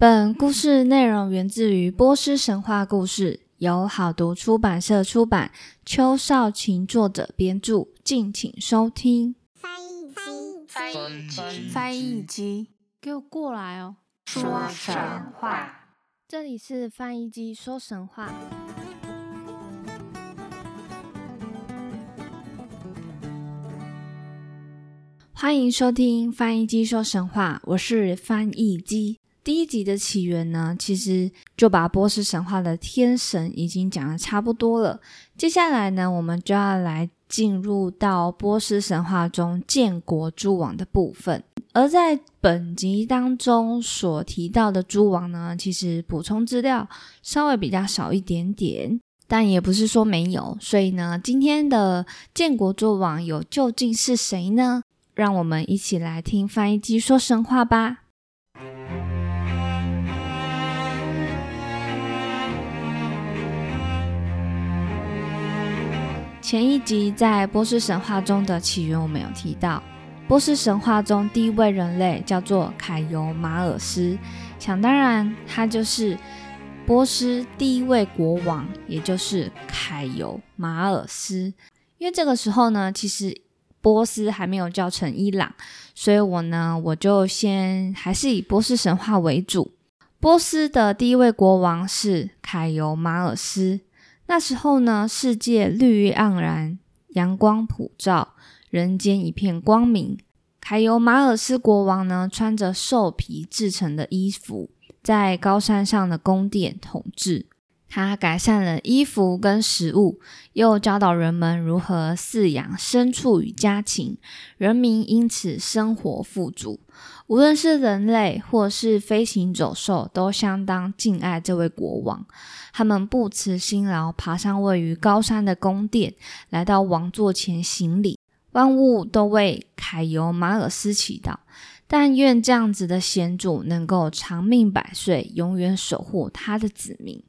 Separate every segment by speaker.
Speaker 1: 本故事内容源自于波斯神话故事，由好读出版社出版，邱少晴作者编著，敬请收听。
Speaker 2: 翻译机，翻译机，
Speaker 3: 翻译机，
Speaker 1: 给我过来哦！
Speaker 2: 说神话，
Speaker 1: 这里是翻译机说神话。欢迎收听翻译机说神话，我是翻译机。第一集的起源呢，其实就把波斯神话的天神已经讲的差不多了。接下来呢，我们就要来进入到波斯神话中建国诸王的部分。而在本集当中所提到的诸王呢，其实补充资料稍微比较少一点点，但也不是说没有。所以呢，今天的建国诸王有究竟是谁呢？让我们一起来听翻译机说神话吧。前一集在波斯神话中的起源，我们有提到，波斯神话中第一位人类叫做凯尤马尔斯，想当然，他就是波斯第一位国王，也就是凯尤马尔斯。因为这个时候呢，其实波斯还没有叫成伊朗，所以我呢，我就先还是以波斯神话为主。波斯的第一位国王是凯尤马尔斯。那时候呢，世界绿意盎然，阳光普照，人间一片光明。凯尤马尔斯国王呢，穿着兽皮制成的衣服，在高山上的宫殿统治。他改善了衣服跟食物，又教导人们如何饲养牲畜与家禽，人民因此生活富足。无论是人类或是飞行走兽，都相当敬爱这位国王。他们不辞辛劳，爬上位于高山的宫殿，来到王座前行礼。万物都为凯尤马尔斯祈祷，但愿这样子的贤主能够长命百岁，永远守护他的子民。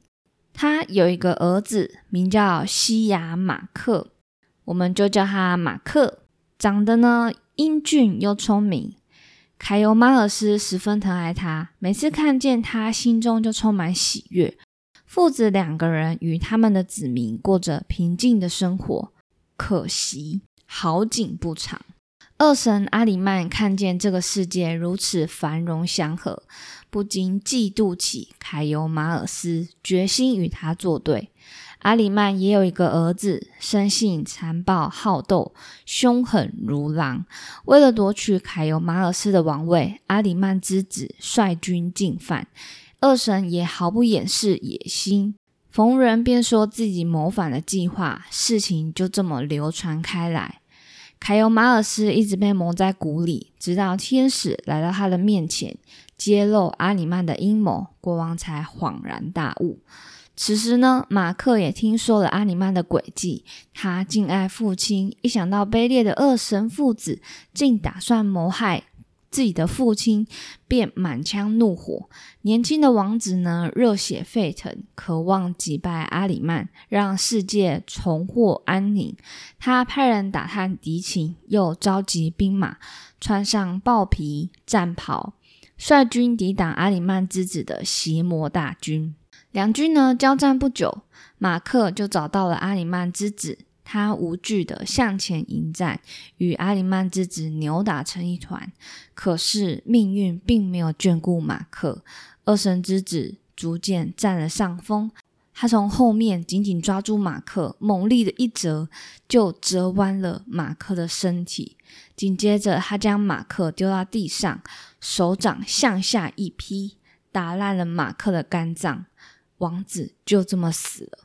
Speaker 1: 他有一个儿子，名叫西亚马克，我们就叫他马克。长得呢英俊又聪明，凯尤马尔斯十分疼爱他，每次看见他，心中就充满喜悦。父子两个人与他们的子民过着平静的生活。可惜好景不长。二神阿里曼看见这个世界如此繁荣祥和，不禁嫉妒起凯尤马尔斯，决心与他作对。阿里曼也有一个儿子，生性残暴好斗，凶狠如狼。为了夺取凯尤马尔斯的王位，阿里曼之子率军进犯。二神也毫不掩饰野心，逢人便说自己谋反的计划，事情就这么流传开来。凯尤马尔斯一直被蒙在鼓里，直到天使来到他的面前，揭露阿里曼的阴谋，国王才恍然大悟。此时呢，马克也听说了阿里曼的诡计，他敬爱父亲，一想到卑劣的二神父子竟打算谋害。自己的父亲便满腔怒火，年轻的王子呢热血沸腾，渴望击败阿里曼，让世界重获安宁。他派人打探敌情，又召集兵马，穿上豹皮战袍，率军抵挡阿里曼之子的邪魔大军。两军呢交战不久，马克就找到了阿里曼之子。他无惧的向前迎战，与阿里曼之子扭打成一团。可是命运并没有眷顾马克，二神之子逐渐占了上风。他从后面紧紧抓住马克，猛力的一折，就折弯了马克的身体。紧接着，他将马克丢到地上，手掌向下一劈，打烂了马克的肝脏。王子就这么死了。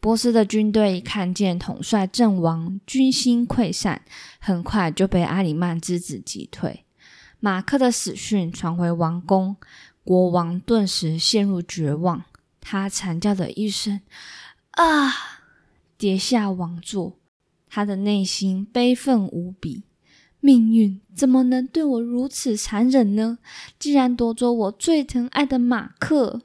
Speaker 1: 波斯的军队看见统帅阵亡，军心溃散，很快就被阿里曼之子击退。马克的死讯传回王宫，国王顿时陷入绝望，他惨叫的一声“啊”，跌下王座。他的内心悲愤无比，命运怎么能对我如此残忍呢？竟然夺走我最疼爱的马克！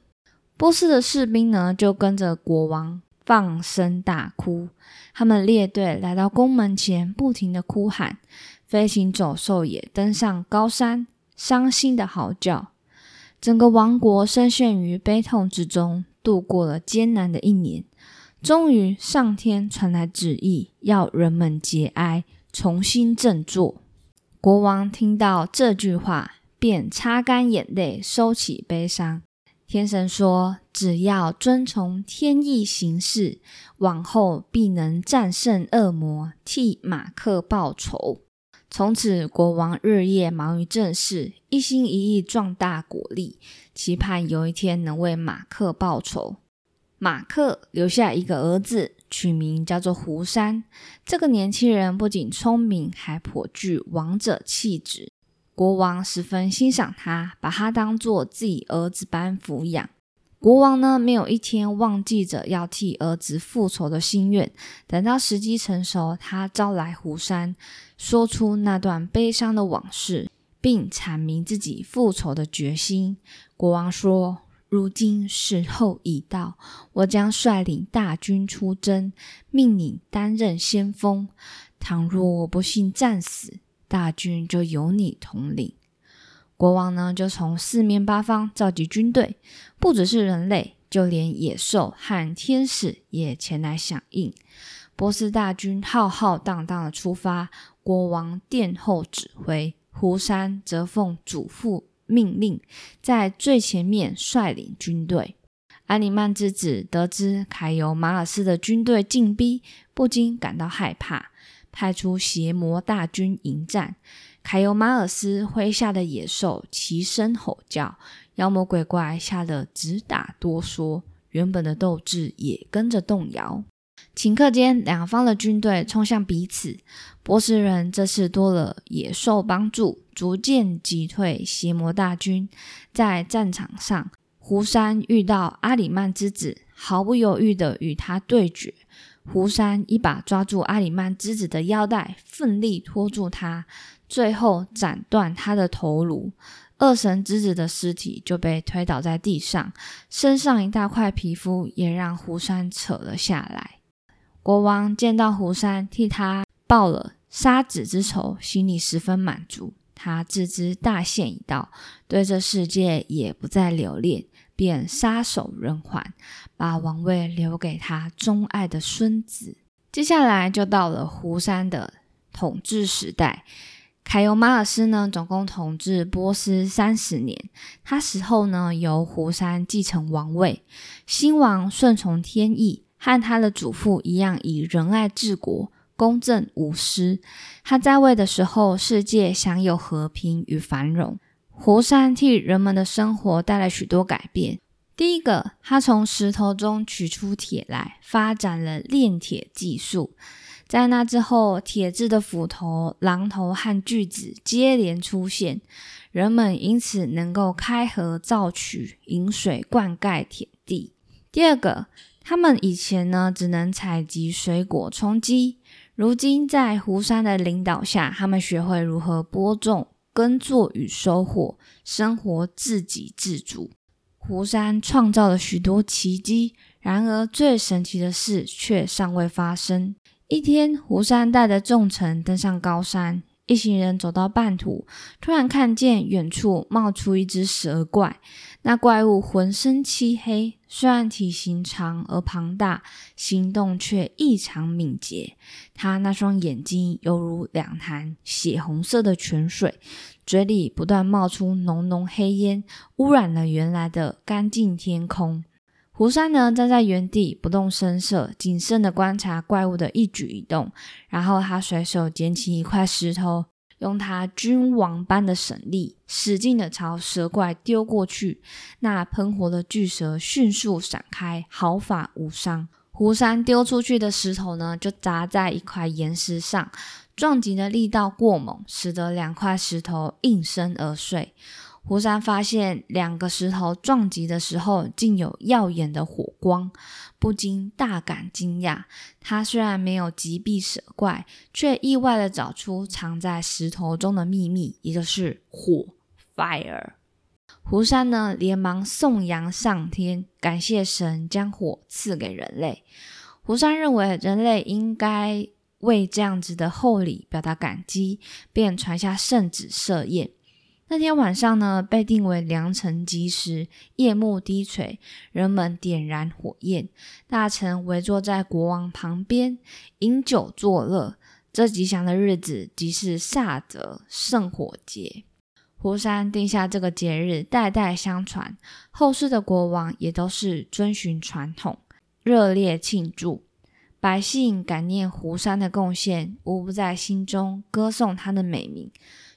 Speaker 1: 波斯的士兵呢，就跟着国王。放声大哭，他们列队来到宫门前，不停的哭喊。飞行走兽也登上高山，伤心的嚎叫。整个王国深陷于悲痛之中，度过了艰难的一年。终于，上天传来旨意，要人们节哀，重新振作。国王听到这句话，便擦干眼泪，收起悲伤。天神说：“只要遵从天意行事，往后必能战胜恶魔，替马克报仇。”从此，国王日夜忙于政事，一心一意壮大国力，期盼有一天能为马克报仇。马克留下一个儿子，取名叫做胡山。这个年轻人不仅聪明，还颇具王者气质。国王十分欣赏他，把他当做自己儿子般抚养。国王呢，没有一天忘记着要替儿子复仇的心愿。等到时机成熟，他招来胡山，说出那段悲伤的往事，并阐明自己复仇的决心。国王说：“如今时候已到，我将率领大军出征，命你担任先锋。倘若我不幸战死，大军就由你统领。”国王呢，就从四面八方召集军队，不只是人类，就连野兽和天使也前来响应。波斯大军浩浩荡荡的出发，国王殿后指挥，胡山则奉祖父命令，在最前面率领军队。阿里曼之子得知凯尤马尔斯的军队进逼，不禁感到害怕，派出邪魔大军迎战。凯尤马尔斯麾下的野兽齐声吼叫，妖魔鬼怪吓得直打哆嗦，原本的斗志也跟着动摇。顷刻间，两方的军队冲向彼此。波斯人这次多了野兽帮助，逐渐击退邪魔大军。在战场上，胡山遇到阿里曼之子，毫不犹豫地与他对决。胡山一把抓住阿里曼之子的腰带，奋力拖住他。最后斩断他的头颅，二神之子的尸体就被推倒在地上，身上一大块皮肤也让胡山扯了下来。国王见到胡山替他报了杀子之仇，心里十分满足。他自知大限已到，对这世界也不再留恋，便撒手人寰，把王位留给他钟爱的孙子。接下来就到了胡山的统治时代。凯尤马尔斯呢，总共统治波斯三十年。他死后呢，由胡山继承王位。新王顺从天意，和他的祖父一样，以仁爱治国，公正无私。他在位的时候，世界享有和平与繁荣。胡山替人们的生活带来许多改变。第一个，他从石头中取出铁来，发展了炼铁技术。在那之后，铁制的斧头、榔头和锯子接连出现，人们因此能够开河造渠、引水灌溉田地。第二个，他们以前呢只能采集水果充饥，如今在胡山的领导下，他们学会如何播种、耕作与收获，生活自给自足。胡山创造了许多奇迹，然而最神奇的事却尚未发生。一天，胡山带着众臣登上高山。一行人走到半途，突然看见远处冒出一只蛇怪。那怪物浑身漆黑，虽然体型长而庞大，行动却异常敏捷。他那双眼睛犹如两潭血红色的泉水，嘴里不断冒出浓浓黑烟，污染了原来的干净天空。胡山呢，站在原地不动声色，谨慎的观察怪物的一举一动。然后他随手捡起一块石头，用他君王般的神力，使劲的朝蛇怪丢过去。那喷火的巨蛇迅速闪开，毫发无伤。胡山丢出去的石头呢，就砸在一块岩石上，撞击的力道过猛，使得两块石头应声而碎。胡山发现两个石头撞击的时候，竟有耀眼的火光，不禁大感惊讶。他虽然没有击毙蛇怪，却意外的找出藏在石头中的秘密，也就是火 （fire）。胡山呢，连忙颂扬上天，感谢神将火赐给人类。胡山认为人类应该为这样子的厚礼表达感激，便传下圣旨设宴。那天晚上呢，被定为良辰吉时，夜幕低垂，人们点燃火焰，大臣围坐在国王旁边，饮酒作乐。这吉祥的日子即是萨德圣火节。湖山定下这个节日，代代相传，后世的国王也都是遵循传统，热烈庆祝。百姓感念湖山的贡献，无不在心中歌颂他的美名。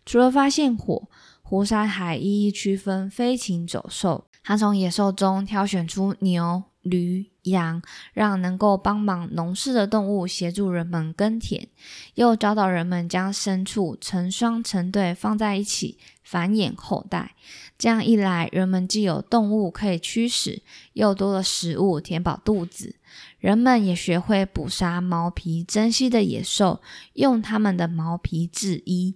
Speaker 1: 除了发现火，湖山海一一区分飞禽走兽。他从野兽中挑选出牛、驴、羊，让能够帮忙农事的动物协助人们耕田，又教导人们将牲畜成双成对放在一起繁衍后代。这样一来，人们既有动物可以驱使，又多了食物填饱肚子。人们也学会捕杀毛皮珍稀的野兽，用它们的毛皮制衣。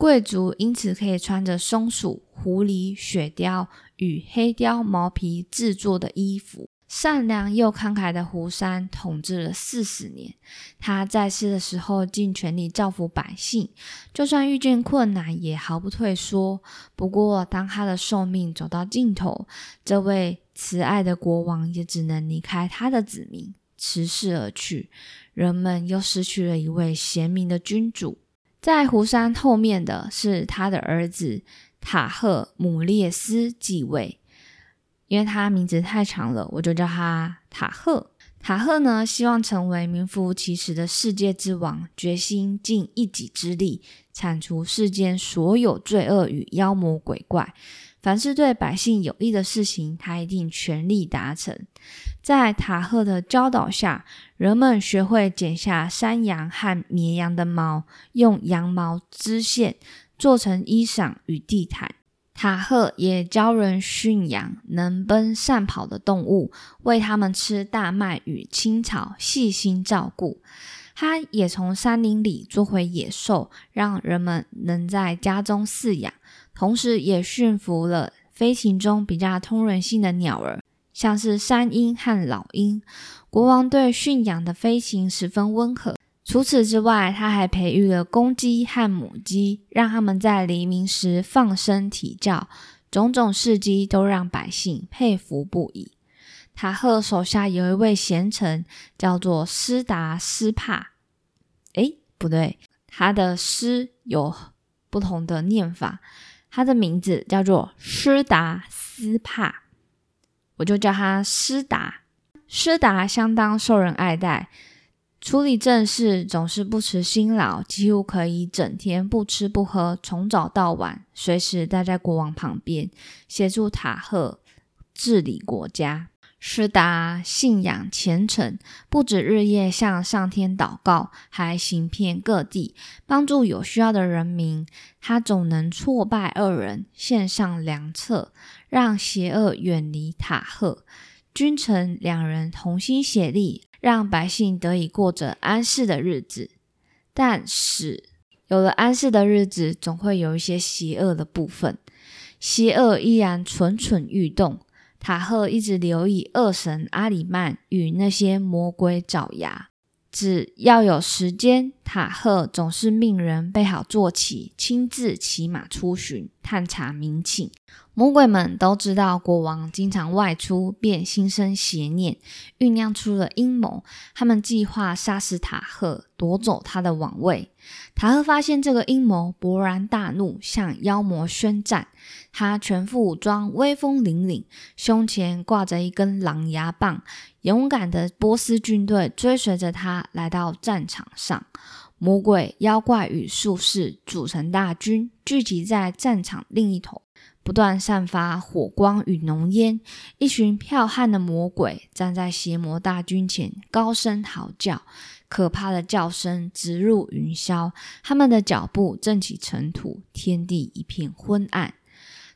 Speaker 1: 贵族因此可以穿着松鼠、狐狸、雪貂与黑貂毛皮制作的衣服。善良又慷慨的胡山统治了四十年，他在世的时候尽全力造福百姓，就算遇见困难也毫不退缩。不过，当他的寿命走到尽头，这位慈爱的国王也只能离开他的子民，辞世而去。人们又失去了一位贤明的君主。在胡山后面的是他的儿子塔赫姆列斯继位，因为他名字太长了，我就叫他塔赫。塔赫呢，希望成为名副其实的世界之王，决心尽一己之力铲除世间所有罪恶与妖魔鬼怪。凡是对百姓有益的事情，他一定全力达成。在塔赫的教导下，人们学会剪下山羊和绵羊的毛，用羊毛织线做成衣裳与地毯。塔赫也教人驯养能奔善跑的动物，喂它们吃大麦与青草，细心照顾。他也从山林里捉回野兽，让人们能在家中饲养。同时，也驯服了飞禽中比较通人性的鸟儿，像是山鹰和老鹰。国王对驯养的飞禽十分温和。除此之外，他还培育了公鸡和母鸡，让他们在黎明时放声啼叫。种种事迹都让百姓佩服不已。塔赫手下有一位贤臣，叫做斯达斯帕。诶，不对，他的诗有不同的念法。他的名字叫做施达斯帕，我就叫他施达。施达相当受人爱戴，处理政事总是不辞辛劳，几乎可以整天不吃不喝，从早到晚，随时待在国王旁边，协助塔赫治理国家。施达信仰虔诚，不止日夜向上天祷告，还行遍各地，帮助有需要的人民。他总能挫败恶人，献上良策，让邪恶远离塔赫。君臣两人同心协力，让百姓得以过着安适的日子。但是，有了安适的日子，总会有一些邪恶的部分，邪恶依然蠢蠢欲动。塔赫一直留意恶神阿里曼与那些魔鬼爪牙。只要有时间，塔赫总是命人备好坐骑，亲自骑马出巡，探查民情。魔鬼们都知道国王经常外出，便心生邪念，酝酿出了阴谋。他们计划杀死塔赫，夺走他的王位。塔赫发现这个阴谋，勃然大怒，向妖魔宣战。他全副武装，威风凛凛，胸前挂着一根狼牙棒。勇敢的波斯军队追随着他来到战场上。魔鬼、妖怪与术士组成大军，聚集在战场另一头。不断散发火光与浓烟，一群剽悍的魔鬼站在邪魔大军前，高声嚎叫，可怕的叫声直入云霄。他们的脚步震起尘土，天地一片昏暗。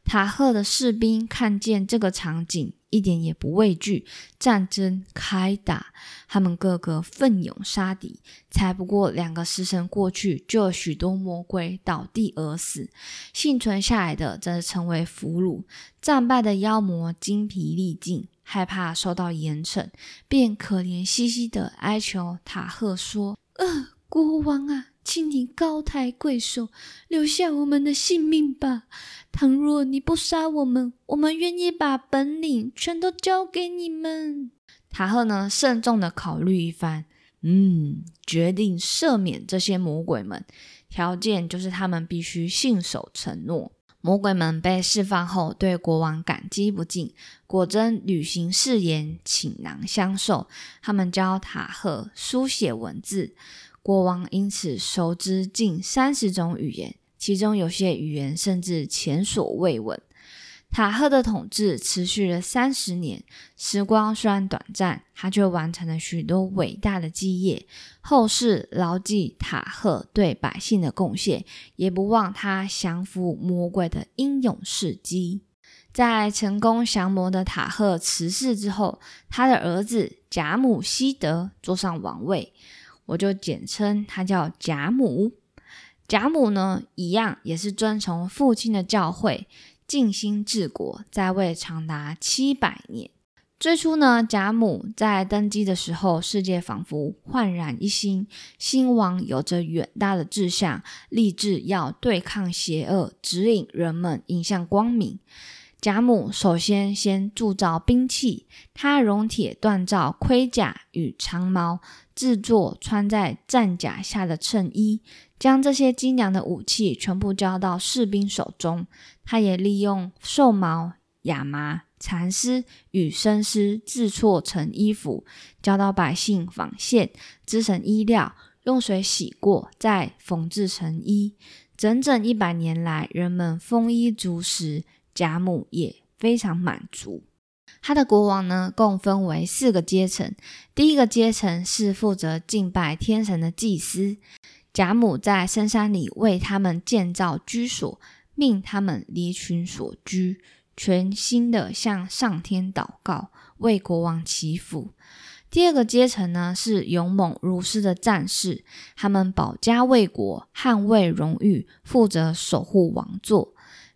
Speaker 1: 塔赫的士兵看见这个场景。一点也不畏惧，战争开打，他们个个奋勇杀敌。才不过两个时辰过去，就有许多魔鬼倒地而死，幸存下来的则成为俘虏。战败的妖魔精疲力尽，害怕受到严惩，便可怜兮兮的哀求塔赫说：“呃，国王啊，请你高抬贵手，留下我们的性命吧。倘若你不杀我们，我们愿意把本领全都交给你们。”塔赫呢，慎重的考虑一番，嗯，决定赦免这些魔鬼们，条件就是他们必须信守承诺。魔鬼们被释放后，对国王感激不尽，果真履行誓言，倾囊相授。他们教塔赫书写文字，国王因此熟知近三十种语言，其中有些语言甚至前所未闻。塔赫的统治持续了三十年，时光虽然短暂，他却完成了许多伟大的基业。后世牢记塔赫对百姓的贡献，也不忘他降服魔鬼的英勇事迹。在成功降魔的塔赫辞世之后，他的儿子贾姆希德坐上王位，我就简称他叫贾母。贾母呢，一样也是遵从父亲的教诲。尽心治国，在位长达七百年。最初呢，贾母在登基的时候，世界仿佛焕然一新。新王有着远大的志向，立志要对抗邪恶，指引人们迎向光明。贾母首先先铸造兵器，他熔铁锻造盔甲与长矛，制作穿在战甲下的衬衣。将这些精良的武器全部交到士兵手中，他也利用兽毛、亚麻、蚕丝与生丝制作成衣服，教到百姓纺线、织成衣料，用水洗过再缝制成衣。整整一百年来，人们丰衣足食，贾母也非常满足。他的国王呢，共分为四个阶层，第一个阶层是负责敬拜天神的祭司。贾母在深山里为他们建造居所，命他们离群所居，全心的向上天祷告，为国王祈福。第二个阶层呢，是勇猛如狮的战士，他们保家卫国，捍卫荣誉，负责守护王座。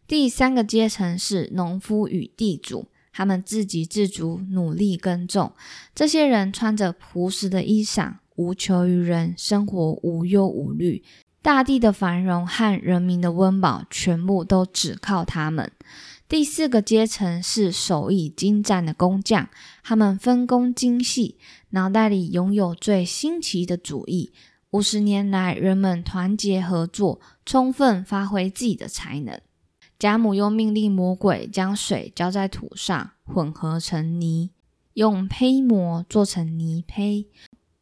Speaker 1: 第三个阶层是农夫与地主，他们自给自足，努力耕种。这些人穿着朴实的衣裳。无求于人，生活无忧无虑，大地的繁荣和人民的温饱，全部都只靠他们。第四个阶层是手艺精湛的工匠，他们分工精细，脑袋里拥有最新奇的主意。五十年来，人们团结合作，充分发挥自己的才能。贾母又命令魔鬼将水浇在土上，混合成泥，用胚膜做成泥胚。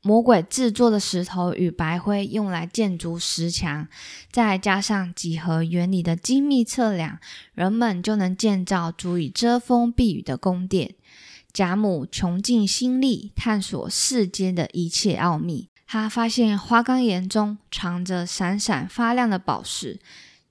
Speaker 1: 魔鬼制作的石头与白灰用来建筑石墙，再加上几何原理的精密测量，人们就能建造足以遮风避雨的宫殿。贾母穷尽心力探索世间的一切奥秘，他发现花岗岩中藏着闪闪发亮的宝石，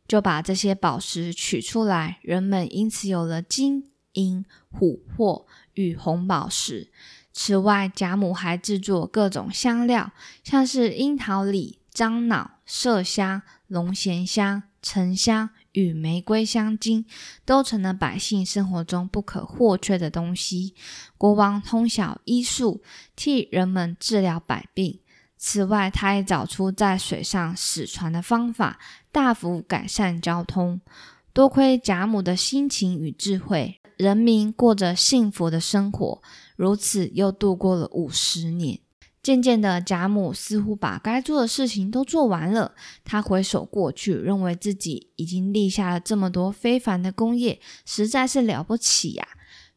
Speaker 1: 就把这些宝石取出来，人们因此有了金银琥珀与红宝石。此外，贾母还制作各种香料，像是樱桃李、樟脑、麝香、龙涎香、沉香与玫瑰香精，都成了百姓生活中不可或缺的东西。国王通晓医术，替人们治疗百病。此外，他也找出在水上驶船的方法，大幅改善交通。多亏贾母的心情与智慧，人民过着幸福的生活。如此又度过了五十年，渐渐的，贾母似乎把该做的事情都做完了。他回首过去，认为自己已经立下了这么多非凡的功业，实在是了不起呀，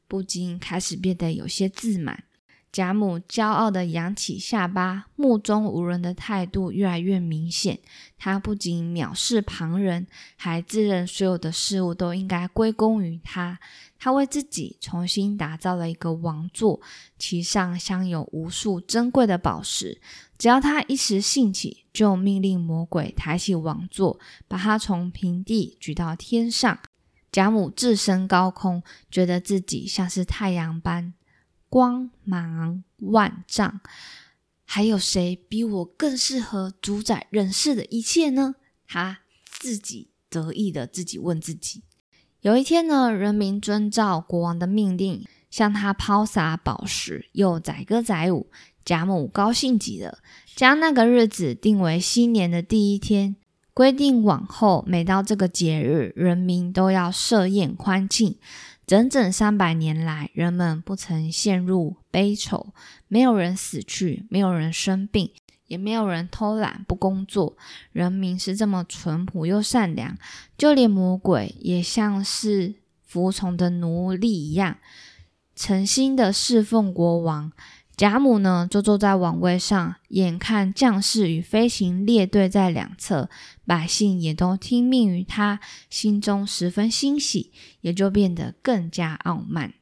Speaker 1: 不禁开始变得有些自满。贾母骄傲地扬起下巴，目中无人的态度越来越明显。她不仅藐视旁人，还自认所有的事物都应该归功于她。她为自己重新打造了一个王座，其上镶有无数珍贵的宝石。只要她一时兴起，就命令魔鬼抬起王座，把她从平地举到天上。贾母置身高空，觉得自己像是太阳般。光芒万丈，还有谁比我更适合主宰人世的一切呢？他自己得意的自己问自己。有一天呢，人民遵照国王的命令，向他抛洒宝石，又载歌载舞。贾母高兴极了，将那个日子定为新年的第一天，规定往后每到这个节日，人民都要设宴欢庆。整整三百年来，人们不曾陷入悲愁，没有人死去，没有人生病。也没有人偷懒不工作，人民是这么淳朴又善良，就连魔鬼也像是服从的奴隶一样，诚心的侍奉国王。贾母呢，就坐在王位上，眼看将士与飞行列队在两侧，百姓也都听命于他，心中十分欣喜，也就变得更加傲慢。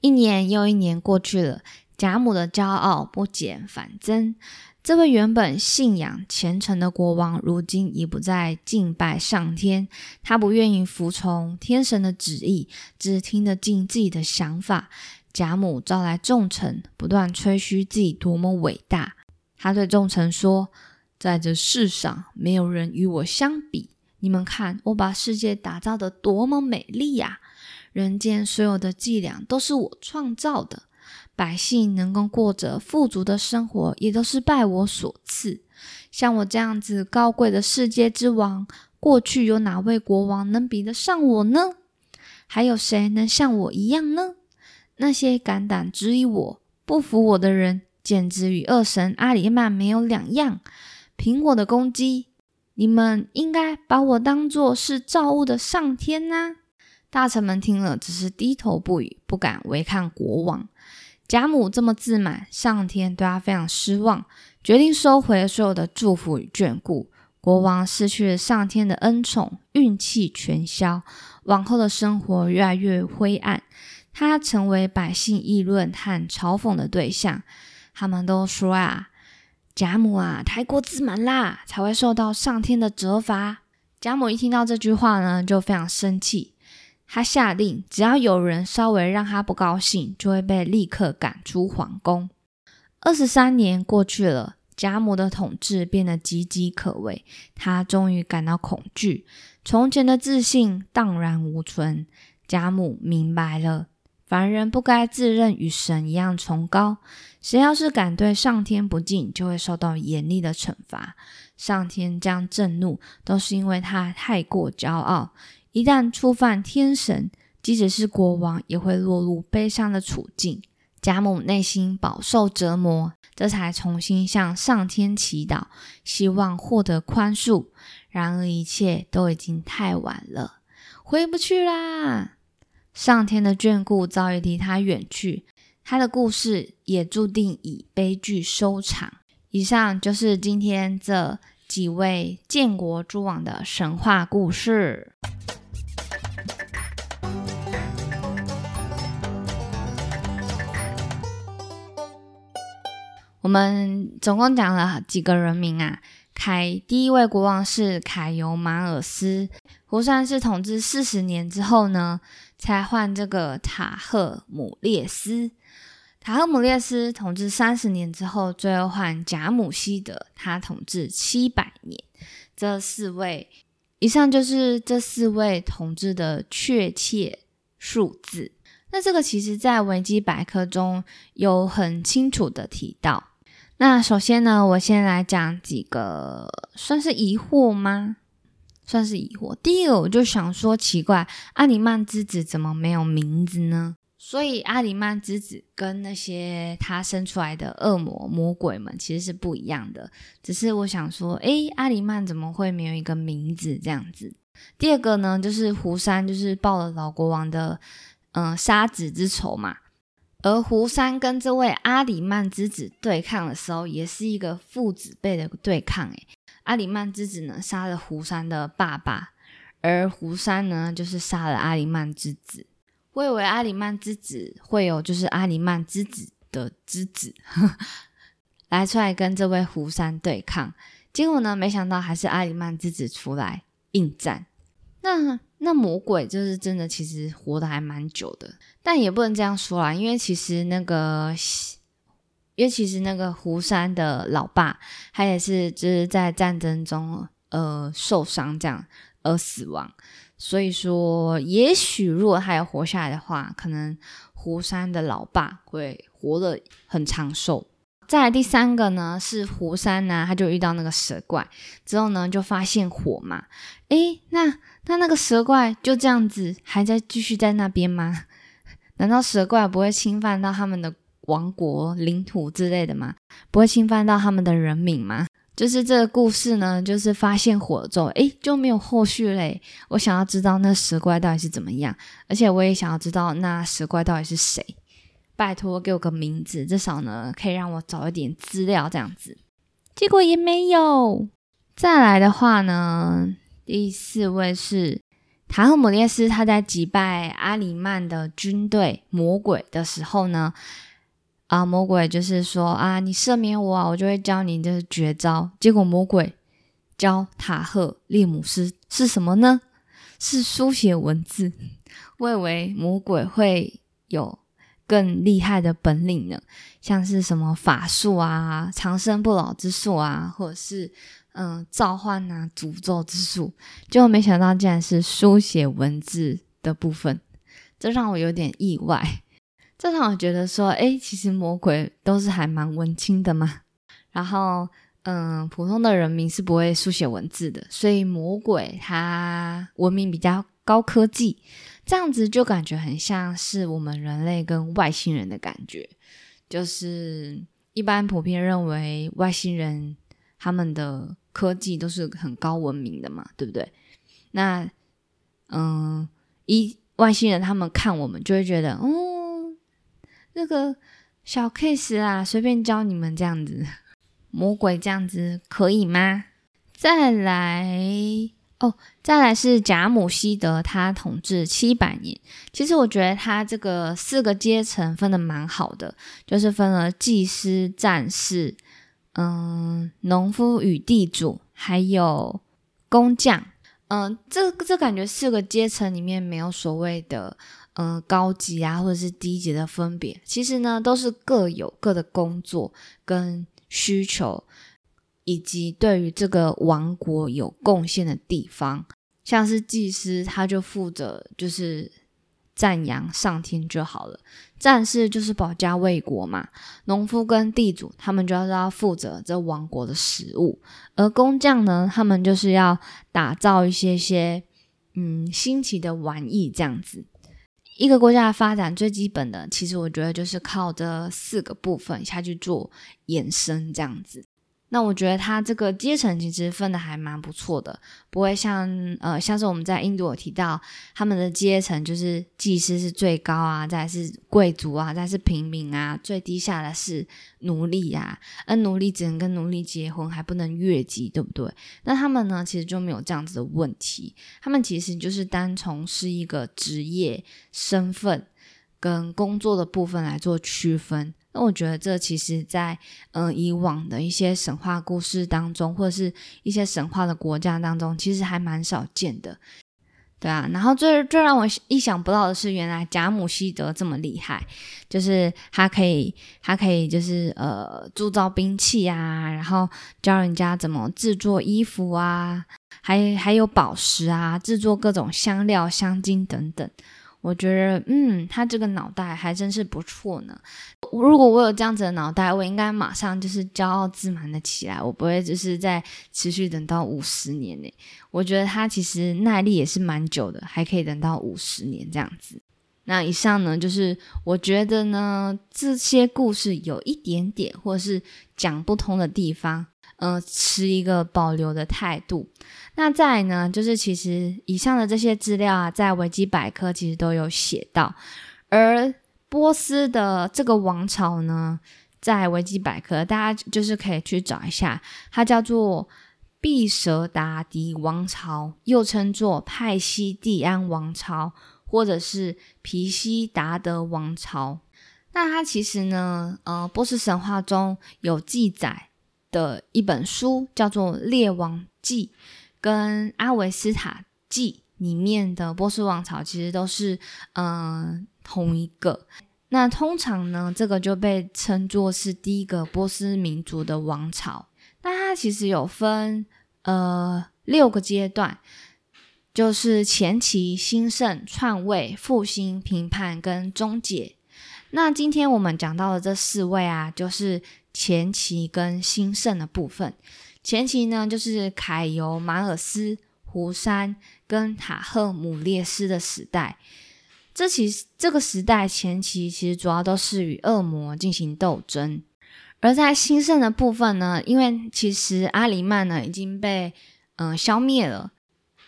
Speaker 1: 一年又一年过去了，贾母的骄傲不减反增。这位原本信仰虔诚的国王，如今已不再敬拜上天。他不愿意服从天神的旨意，只听得进自己的想法。贾母招来众臣，不断吹嘘自己多么伟大。他对众臣说：“在这世上，没有人与我相比。你们看，我把世界打造的多么美丽呀！人间所有的伎俩都是我创造的。”百姓能够过着富足的生活，也都是拜我所赐。像我这样子高贵的世界之王，过去有哪位国王能比得上我呢？还有谁能像我一样呢？那些敢胆质疑我、不服我的人，简直与恶神阿里曼没有两样。凭我的攻击，你们应该把我当作是造物的上天呐！大臣们听了，只是低头不语，不敢违抗国王。贾母这么自满，上天对他非常失望，决定收回所有的祝福与眷顾。国王失去了上天的恩宠，运气全消，往后的生活越来越灰暗。他成为百姓议论和嘲讽的对象。他们都说啊，贾母啊，太过自满啦，才会受到上天的责罚。贾母一听到这句话呢，就非常生气。他下令，只要有人稍微让他不高兴，就会被立刻赶出皇宫。二十三年过去了，贾母的统治变得岌岌可危，他终于感到恐惧，从前的自信荡然无存。贾母明白了，凡人不该自认与神一样崇高，谁要是敢对上天不敬，就会受到严厉的惩罚。上天将震怒，都是因为他太过骄傲。一旦触犯天神，即使是国王也会落入悲伤的处境。贾母内心饱受折磨，这才重新向上天祈祷，希望获得宽恕。然而一切都已经太晚了，回不去啦！上天的眷顾早已离他远去，他的故事也注定以悲剧收场。以上就是今天这几位建国诸王的神话故事。我们总共讲了几个人名啊？凯第一位国王是凯尤马尔斯，胡善是统治四十年之后呢，才换这个塔赫姆列斯。塔赫姆列斯统治三十年之后，最后换贾姆希德，他统治七百年。这四位，以上就是这四位统治的确切数字。那这个其实在维基百科中有很清楚的提到。那首先呢，我先来讲几个算是疑惑吗？算是疑惑。第一个，我就想说，奇怪，阿里曼之子怎么没有名字呢？所以阿里曼之子跟那些他生出来的恶魔魔鬼们其实是不一样的。只是我想说，诶，阿里曼怎么会没有一个名字这样子？第二个呢，就是胡山就是报了老国王的嗯杀子之仇嘛。而胡山跟这位阿里曼之子对抗的时候，也是一个父子辈的对抗。诶，阿里曼之子呢杀了胡山的爸爸，而胡山呢就是杀了阿里曼之子。我以为阿里曼之子会有就是阿里曼之子的之子 来出来跟这位胡山对抗，结果呢，没想到还是阿里曼之子出来应战。那那魔鬼就是真的，其实活得还蛮久的，但也不能这样说啦，因为其实那个，因为其实那个胡山的老爸，他也是就是在战争中呃受伤这样而死亡，所以说也许如果他有活下来的话，可能胡山的老爸会活得很长寿。再来第三个呢，是湖山呢，他就遇到那个蛇怪，之后呢就发现火嘛，诶，那那那个蛇怪就这样子还在继续在那边吗？难道蛇怪不会侵犯到他们的王国领土之类的吗？不会侵犯到他们的人民吗？就是这个故事呢，就是发现火之后，诶，就没有后续嘞。我想要知道那蛇怪到底是怎么样，而且我也想要知道那蛇怪到底是谁。拜托给我个名字，至少呢可以让我找一点资料这样子。结果也没有。再来的话呢，第四位是塔赫姆列斯，他在击败阿里曼的军队魔鬼的时候呢，啊，魔鬼就是说啊，你赦免我啊，我就会教你的绝招。结果魔鬼教塔赫列姆斯是什么呢？是书写文字。我以为魔鬼会有。更厉害的本领呢，像是什么法术啊、长生不老之术啊，或者是嗯召唤啊、诅咒之术，结果没想到竟然是书写文字的部分，这让我有点意外。这让我觉得说，哎，其实魔鬼都是还蛮文青的嘛。然后，嗯，普通的人民是不会书写文字的，所以魔鬼他文明比较高科技。这样子就感觉很像是我们人类跟外星人的感觉，就是一般普遍认为外星人他们的科技都是很高文明的嘛，对不对？那嗯，一外星人他们看我们就会觉得，哦，那个小 case 啊，随便教你们这样子，魔鬼这样子可以吗？再来。哦，再来是贾姆希德，他统治七百年。其实我觉得他这个四个阶层分的蛮好的，就是分了祭司、战士、嗯，农夫与地主，还有工匠。嗯，这这感觉四个阶层里面没有所谓的嗯高级啊或者是低级的分别，其实呢都是各有各的工作跟需求。以及对于这个王国有贡献的地方，像是祭司，他就负责就是赞扬上天就好了；战士就是保家卫国嘛；农夫跟地主，他们就要要负责这王国的食物；而工匠呢，他们就是要打造一些些嗯新奇的玩意，这样子。一个国家的发展最基本的，其实我觉得就是靠这四个部分下去做延伸，这样子。那我觉得他这个阶层其实分的还蛮不错的，不会像呃，像是我们在印度有提到他们的阶层，就是祭司是最高啊，再是贵族啊，再是平民啊，最低下的是奴隶啊，而奴隶只能跟奴隶结婚，还不能越级，对不对？那他们呢，其实就没有这样子的问题，他们其实就是单从是一个职业身份跟工作的部分来做区分。那我觉得这其实，在嗯以往的一些神话故事当中，或者是一些神话的国家当中，其实还蛮少见的，对啊。然后最最让我意想不到的是，原来贾姆希德这么厉害，就是他可以他可以就是呃铸造兵器啊，然后教人家怎么制作衣服啊，还还有宝石啊，制作各种香料、香精等等。我觉得，嗯，他这个脑袋还真是不错呢。如果我有这样子的脑袋，我应该马上就是骄傲自满的起来，我不会就是在持续等到五十年呢。我觉得他其实耐力也是蛮久的，还可以等到五十年这样子。那以上呢，就是我觉得呢，这些故事有一点点或是讲不通的地方。嗯，持一个保留的态度。那再呢，就是其实以上的这些资料啊，在维基百科其实都有写到。而波斯的这个王朝呢，在维基百科大家就是可以去找一下，它叫做毕舍达迪王朝，又称作派西蒂安王朝，或者是皮西达德王朝。那它其实呢，呃，波斯神话中有记载。的一本书叫做《列王记》跟《阿维斯塔记》里面的波斯王朝其实都是嗯同一个。那通常呢，这个就被称作是第一个波斯民族的王朝。那它其实有分呃六个阶段，就是前期、兴盛、篡位、复兴、评判跟终结。那今天我们讲到的这四位啊，就是。前期跟兴盛的部分。前期呢，就是凯尤马尔斯、胡山跟塔赫姆列斯的时代。这其这个时代前期其实主要都是与恶魔进行斗争。而在兴盛的部分呢，因为其实阿里曼呢已经被嗯消灭了。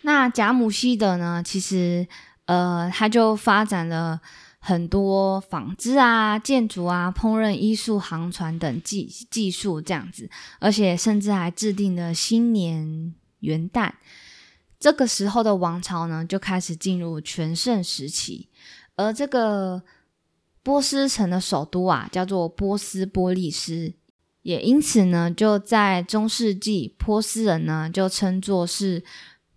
Speaker 1: 那贾姆希德呢，其实呃他就发展了很多纺织啊、建筑啊、烹饪艺术、航船等技技术这样子，而且甚至还制定了新年元旦。这个时候的王朝呢，就开始进入全盛时期。而这个。波斯城的首都啊，叫做波斯波利斯，也因此呢，就在中世纪，波斯人呢就称作是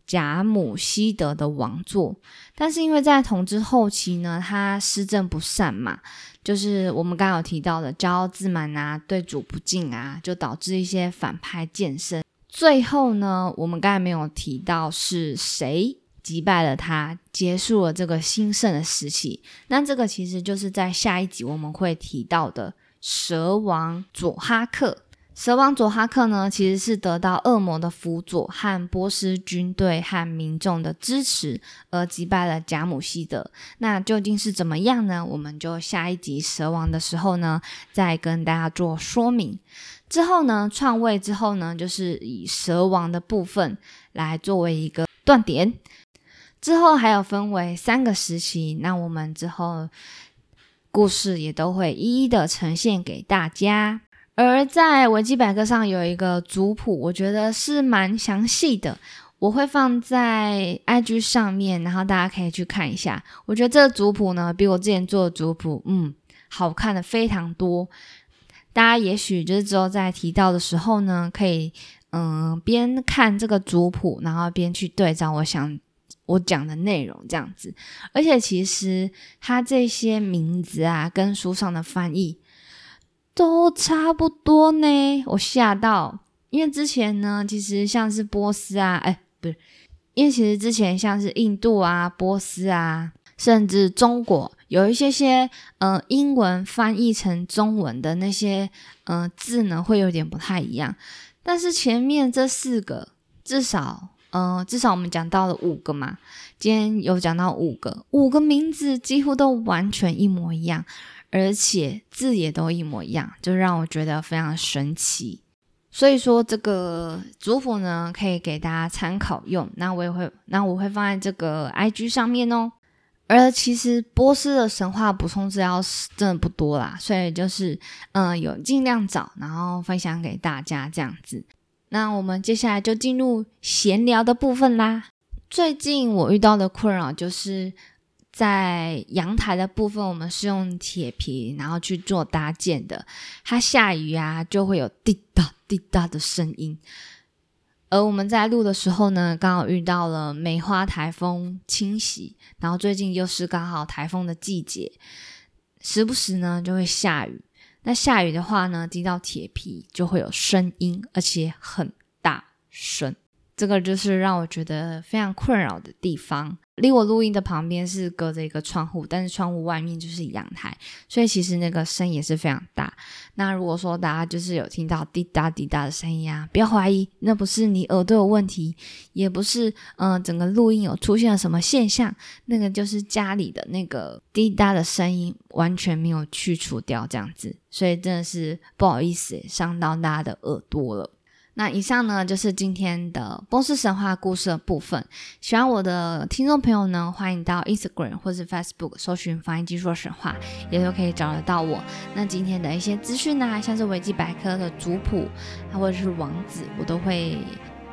Speaker 1: 贾姆希德的王座。但是因为在统治后期呢，他施政不善嘛，就是我们刚刚有提到的骄傲自满啊，对主不敬啊，就导致一些反派渐生。最后呢，我们刚才没有提到是谁。击败了他，结束了这个兴盛的时期。那这个其实就是在下一集我们会提到的蛇王佐哈克。蛇王佐哈克呢，其实是得到恶魔的辅佐和波斯军队和民众的支持而击败了贾姆希德。那究竟是怎么样呢？我们就下一集蛇王的时候呢，再跟大家做说明。之后呢，篡位之后呢，就是以蛇王的部分来作为一个断点。之后还有分为三个时期，那我们之后故事也都会一一的呈现给大家。而在维基百科上有一个族谱，我觉得是蛮详细的，我会放在 IG 上面，然后大家可以去看一下。我觉得这个族谱呢，比我之前做的族谱，嗯，好看的非常多。大家也许就是之后在提到的时候呢，可以嗯边看这个族谱，然后边去对照。我想。我讲的内容这样子，而且其实他这些名字啊，跟书上的翻译都差不多呢。我吓到，因为之前呢，其实像是波斯啊，哎，不是，因为其实之前像是印度啊、波斯啊，甚至中国，有一些些呃英文翻译成中文的那些呃字呢，会有点不太一样。但是前面这四个至少。嗯，至少我们讲到了五个嘛，今天有讲到五个，五个名字几乎都完全一模一样，而且字也都一模一样，就让我觉得非常神奇。所以说这个族谱呢，可以给大家参考用。那我也会，那我会放在这个 IG 上面哦。而其实波斯的神话补充资料是真的不多啦，所以就是嗯，有尽量找，然后分享给大家这样子。那我们接下来就进入闲聊的部分啦。最近我遇到的困扰就是在阳台的部分，我们是用铁皮然后去做搭建的。它下雨啊，就会有滴答滴答的声音。而我们在录的时候呢，刚好遇到了梅花台风侵袭，然后最近又是刚好台风的季节，时不时呢就会下雨。那下雨的话呢，滴到铁皮就会有声音，而且很大声。这个就是让我觉得非常困扰的地方。离我录音的旁边是隔着一个窗户，但是窗户外面就是阳台，所以其实那个声也是非常大。那如果说大家就是有听到滴答滴答的声音啊，不要怀疑，那不是你耳朵有问题，也不是嗯整个录音有出现了什么现象，那个就是家里的那个滴答的声音完全没有去除掉这样子，所以真的是不好意思伤到大家的耳朵了。那以上呢就是今天的波斯神话故事的部分。喜欢我的听众朋友呢，欢迎到 Instagram 或是 Facebook 搜寻“翻译技术神话”，也都可以找得到我。那今天的一些资讯呢，像是维基百科的族谱，或者是网址，我都会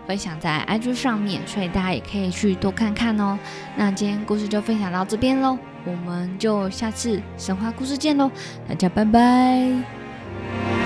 Speaker 1: 分享在 IG 上面，所以大家也可以去多看看哦。那今天故事就分享到这边喽，我们就下次神话故事见喽，大家拜拜。